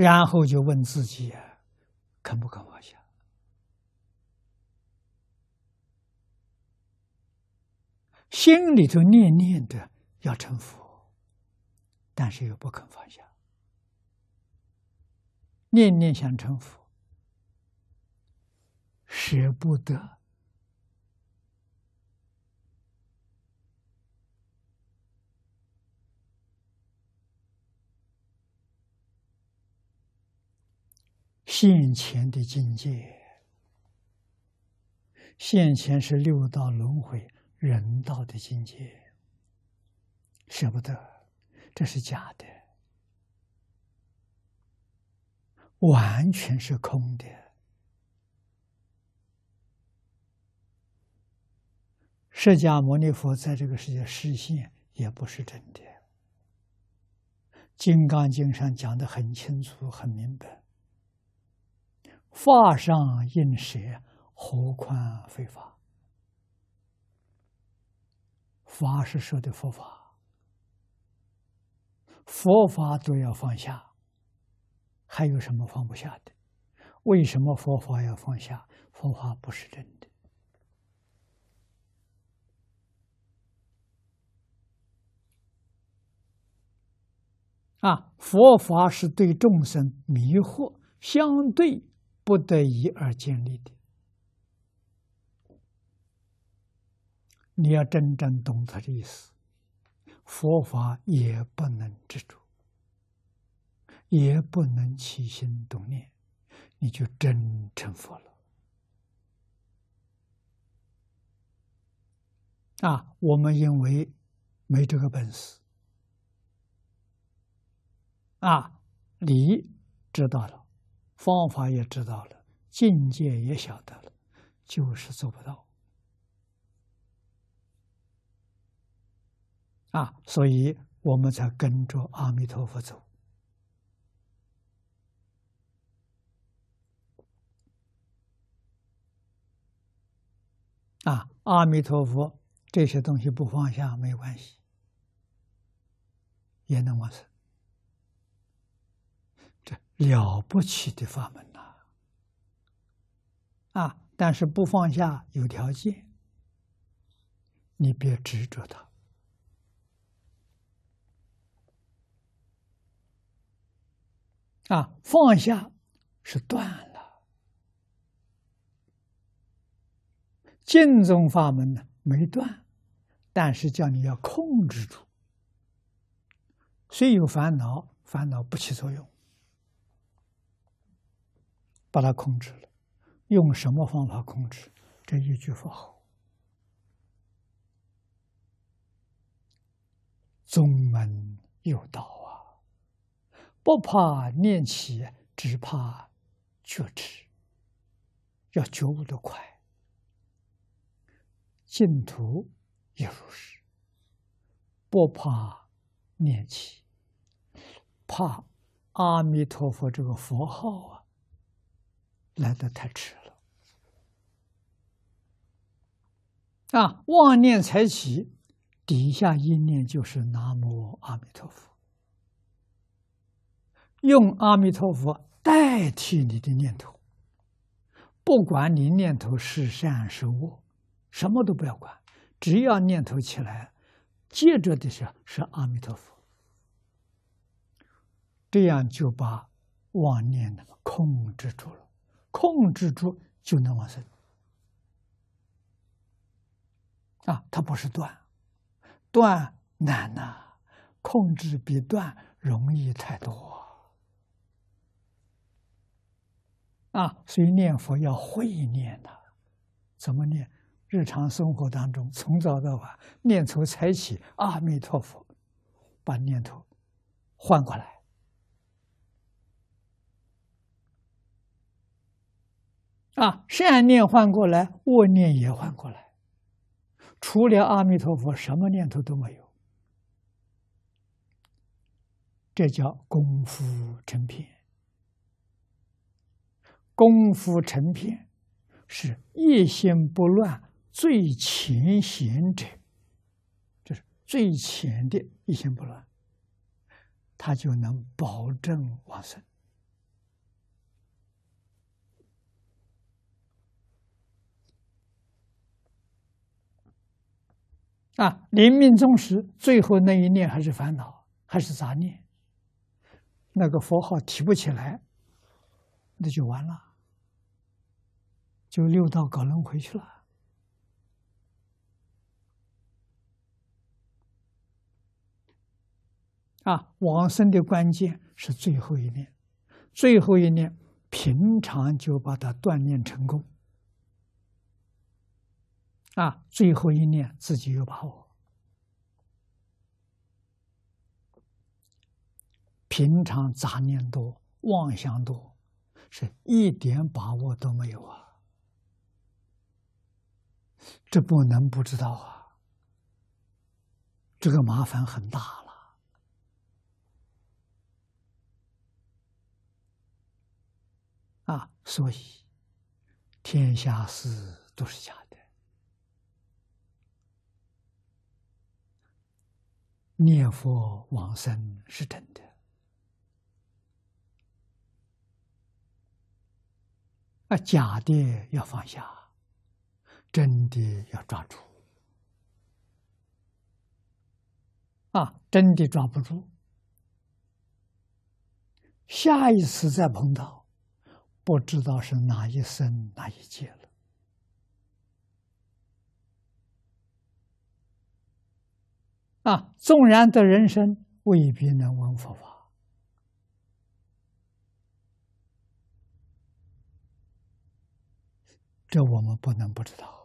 然后就问自己，肯不肯放下？心里头念念的要成佛，但是又不肯放下，念念想成佛，舍不得。现前的境界，现前是六道轮回人道的境界，舍不得，这是假的，完全是空的。释迦牟尼佛在这个世界实现也不是真的，《金刚经》上讲的很清楚、很明白。法上应舍，何况非法？法是说的佛法，佛法都要放下，还有什么放不下的？为什么佛法要放下？佛法不是真的啊！佛法是对众生迷惑相对。不得已而建立的，你要真正懂他的意思，佛法也不能执着，也不能起心动念，你就真成佛了。啊，我们因为没这个本事，啊，你知道了。方法也知道了，境界也晓得了，就是做不到啊！所以我们才跟着阿弥陀佛走啊！阿弥陀佛，这些东西不放下没关系，也能往生。这了不起的法门呐！啊，但是不放下有条件，你别执着它。啊，放下是断了，净宗法门呢没断，但是叫你要控制住，虽有烦恼，烦恼不起作用。把它控制了，用什么方法控制？这一句佛号，宗门有道啊！不怕念起，只怕觉迟。要觉悟的快，净土也如是。不怕念起，怕阿弥陀佛这个佛号啊！来的太迟了啊！妄念才起，底下一念就是南无阿弥陀佛，用阿弥陀佛代替你的念头，不管你念头是善是恶，什么都不要管，只要念头起来，接着的是是阿弥陀佛，这样就把妄念呢控制住了。控制住就能往生啊！它不是断，断难呐，控制比断容易太多啊！所以念佛要会念的，怎么念？日常生活当中，从早到晚，念头才起，阿弥陀佛，把念头换过来。啊，善念换过来，恶念也换过来。除了阿弥陀佛，什么念头都没有。这叫功夫成片。功夫成片是一心不乱，最浅显者，就是最浅的一心不乱，他就能保证往生。啊，临命终时，最后那一念还是烦恼，还是杂念，那个佛号提不起来，那就完了，就六道搞轮回去了。啊，往生的关键是最后一念，最后一念平常就把它锻炼成功。啊，最后一念自己有把握，平常杂念多、妄想多，是一点把握都没有啊！这不能不知道啊，这个麻烦很大了。啊，所以天下事都是假的。念佛往生是真的。啊，假的要放下，真的要抓住。啊，真的抓不住，下一次再碰到，不知道是哪一生哪一劫了。啊，纵然得人生，未必能闻佛法。这我们不能不知道。